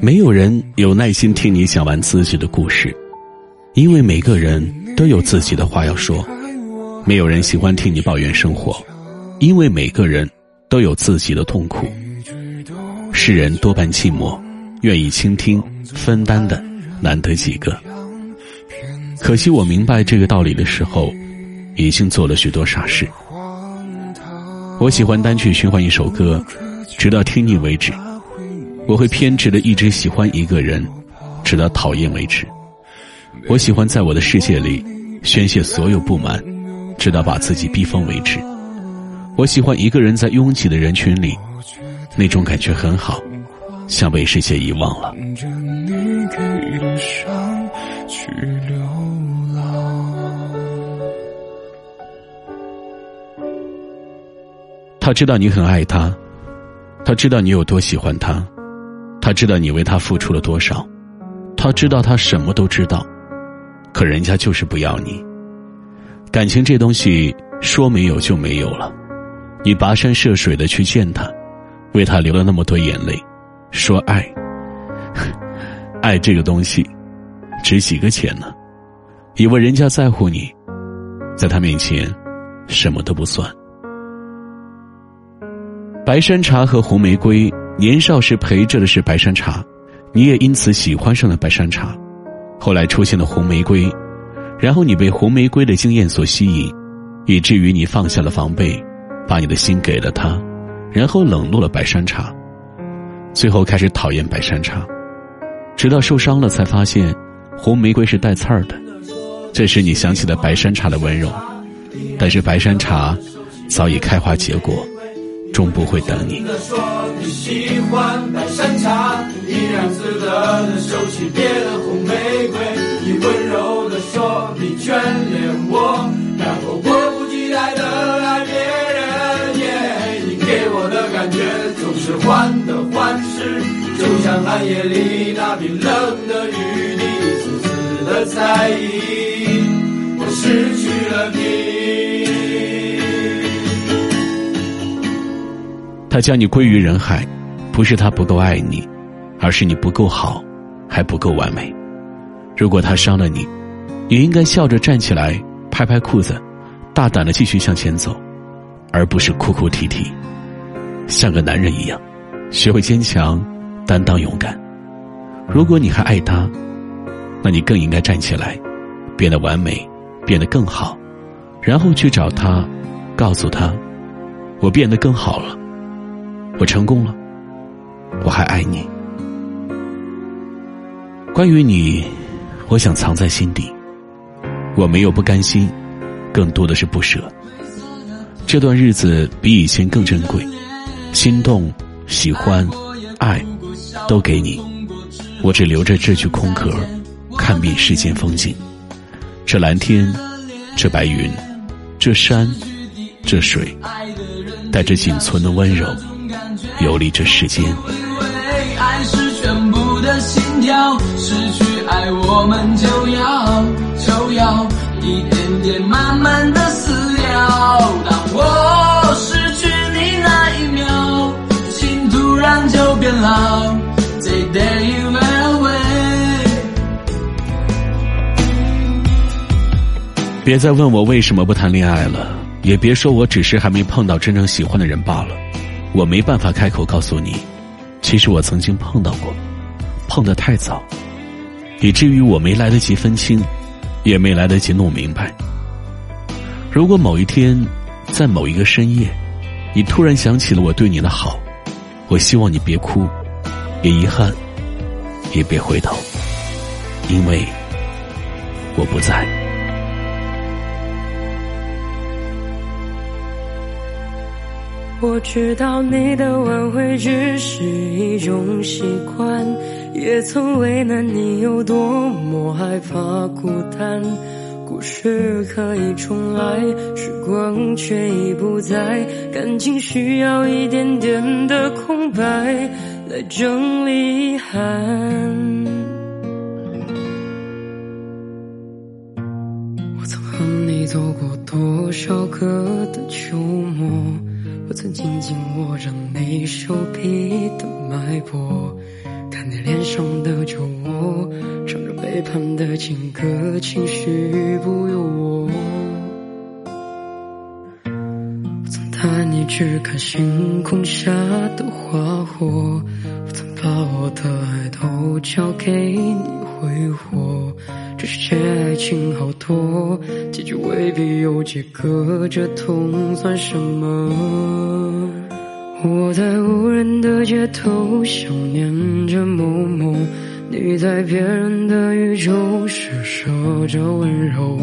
没有人有耐心听你讲完自己的故事，因为每个人都有自己的话要说；没有人喜欢听你抱怨生活，因为每个人都有自己的痛苦。世人多半寂寞，愿意倾听、分担的难得几个。可惜我明白这个道理的时候，已经做了许多傻事。我喜欢单曲循环一首歌，直到听腻为止。我会偏执的一直喜欢一个人，直到讨厌为止。我喜欢在我的世界里宣泄所有不满，直到把自己逼疯为止。我喜欢一个人在拥挤的人群里，那种感觉很好，像被世界遗忘了。他知道你很爱他，他知道你有多喜欢他。他知道你为他付出了多少，他知道他什么都知道，可人家就是不要你。感情这东西说没有就没有了，你跋山涉水的去见他，为他流了那么多眼泪，说爱，爱这个东西，值几个钱呢？以为人家在乎你，在他面前，什么都不算。白山茶和红玫瑰。年少时陪着的是白山茶，你也因此喜欢上了白山茶。后来出现了红玫瑰，然后你被红玫瑰的惊艳所吸引，以至于你放下了防备，把你的心给了他，然后冷落了白山茶，最后开始讨厌白山茶，直到受伤了才发现，红玫瑰是带刺儿的。这时你想起了白山茶的温柔，但是白山茶早已开花结果。终不会等你。说你喜欢白山茶，依然舍得的收起别的红玫瑰。你温柔的说你眷恋我，然后迫不及待的爱别人。耶，你给我的感觉总是患得患失，就像寒夜里那冰冷的雨滴，丝丝的在意我失去了你。他将你归于人海，不是他不够爱你，而是你不够好，还不够完美。如果他伤了你，你应该笑着站起来，拍拍裤子，大胆的继续向前走，而不是哭哭啼啼，像个男人一样，学会坚强、担当、勇敢。如果你还爱他，那你更应该站起来，变得完美，变得更好，然后去找他，告诉他，我变得更好了。我成功了，我还爱你。关于你，我想藏在心底。我没有不甘心，更多的是不舍。这段日子比以前更珍贵，心动、喜欢、爱，都给你。我只留着这具空壳，看遍世间风景。这蓝天，这白云，这山，这水，带着仅存的温柔。游历这世间。因为爱是全部的心跳，失去爱我们就要就要一点点慢慢的死掉。当我失去你那一秒，心突然就变老。Take that you away。别再问我为什么不谈恋爱了，也别说我只是还没碰到真正喜欢的人罢了。我没办法开口告诉你，其实我曾经碰到过，碰得太早，以至于我没来得及分清，也没来得及弄明白。如果某一天，在某一个深夜，你突然想起了我对你的好，我希望你别哭，别遗憾，也别回头，因为我不在。我知道你的挽回只是一种习惯，也曾为难你有多么害怕孤单。故事可以重来，时光却已不在，感情需要一点点的空白来整理遗憾。我曾和你走过多少个的秋末。我曾紧紧握着你手臂的脉搏，看你脸上的酒窝，唱着背叛的情歌，情绪不由我。我曾带你去看星空下的花火，我曾把我的爱都交给你挥霍。这世界爱情好多，结局未必有几个，这痛算什么？我在无人的街头想念着某某，你在别人的宇宙施舍着温柔。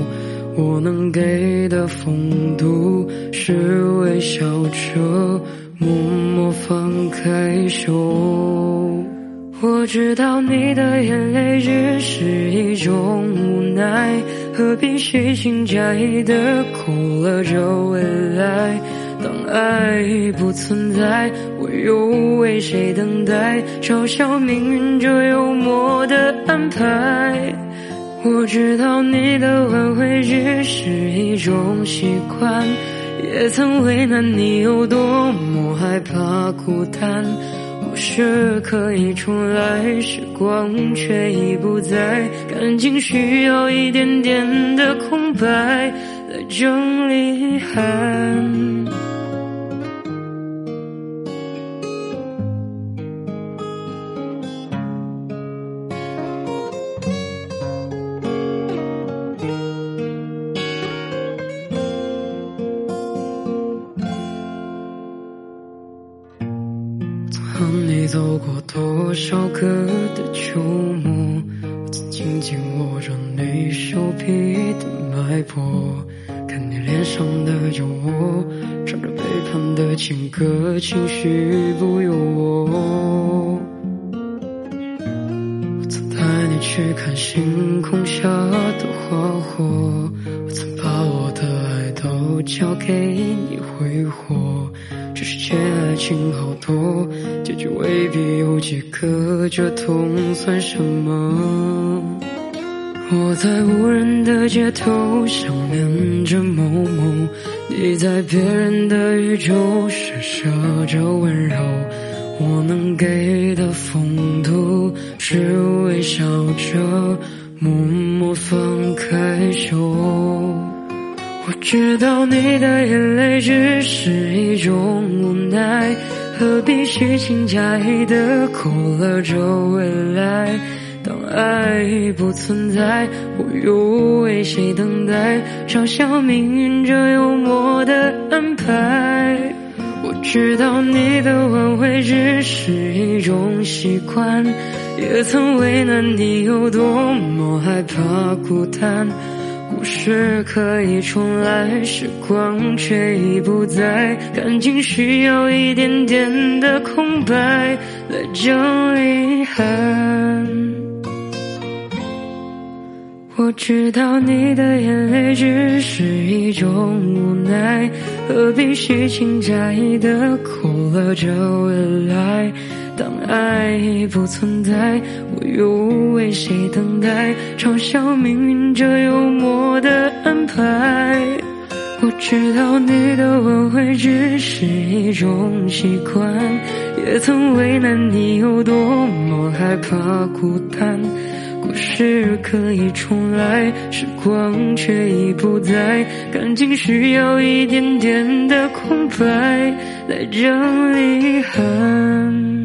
我能给的风度是微笑着，默默放开手。我知道你的眼泪只是一种无奈，何必虚情假意的勾勒着未来？当爱已不存在，我又为谁等待？嘲笑命运这幽默的安排。我知道你的挽回只是一种习惯，也曾为难你有多么害怕孤单。故事可以重来，时光却已不在，感情需要一点点的空白来整理遗憾。过多少个的秋末，我曾紧紧握着你手臂的脉搏，看你脸上的酒窝，唱着背叛的情歌，情绪不由。我去看星空下的花火，我曾把我的爱都交给你挥霍。这世界爱情好多，结局未必有几个，这痛算什么？我在无人的街头想念着某某，你在别人的宇宙施舍着温柔。我能给的风度是微笑着，默默放开手。我知道你的眼泪只是一种无奈，何必虚情假意的勾勒着未来？当爱已不存在，我又为谁等待？嘲笑命运这幽默的安排。知道你的挽回只是一种习惯，也曾为难你有多么害怕孤单。故事可以重来，时光却已不在，感情需要一点点的空白来整理遗憾。我知道你的眼泪只是一种无奈，何必虚情假意的勾勒着未来？当爱已不存在，我又为谁等待？嘲笑命运这幽默的安排。我知道你的挽回只是一种习惯，也曾为难你有多么害怕孤单。故事可以重来，时光却已不在，感情需要一点点的空白来整理遗憾。